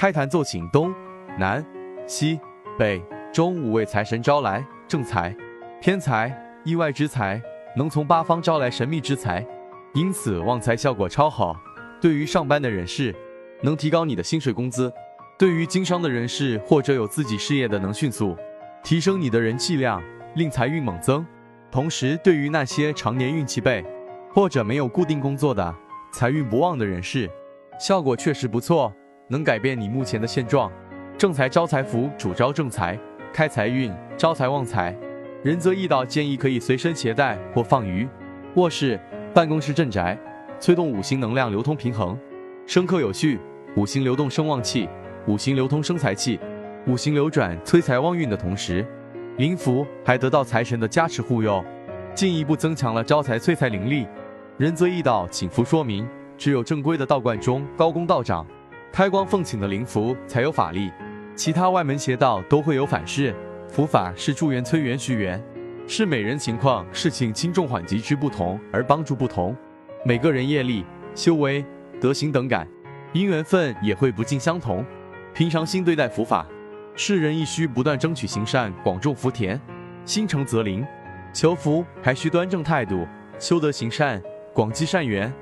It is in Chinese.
开坛奏请东南西北中五位财神招来正财、偏财、意外之财，能从八方招来神秘之财，因此旺财效果超好。对于上班的人士，能提高你的薪水工资；对于经商的人士或者有自己事业的，能迅速提升你的人气量，令财运猛增。同时，对于那些常年运气背或者没有固定工作的财运不旺的人士，效果确实不错，能改变你目前的现状。正财招财符主招正财，开财运，招财旺财。仁泽易道建议可以随身携带或放于卧室、办公室、镇宅，催动五行能量流通平衡，生克有序。五行流动生旺气，五行流通生财气，五行流转催财旺运的同时。灵符还得到财神的加持护佑，进一步增强了招财催财灵力。仁泽易道请符说明，只有正规的道观中高公道长开光奉请的灵符才有法力，其他外门邪道都会有反噬。符法是助缘、催缘、续缘，是每人情况、事情轻重缓急之不同而帮助不同。每个人业力、修为、德行等感，因缘分也会不尽相同。平常心对待佛法。世人亦需不断争取行善，广种福田，心诚则灵。求福还需端正态度，修德行善，广积善缘。